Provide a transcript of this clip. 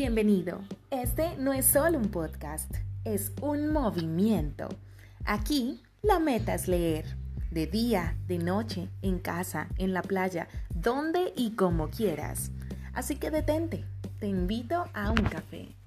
Bienvenido. Este no es solo un podcast, es un movimiento. Aquí la meta es leer, de día, de noche, en casa, en la playa, donde y como quieras. Así que detente, te invito a un café.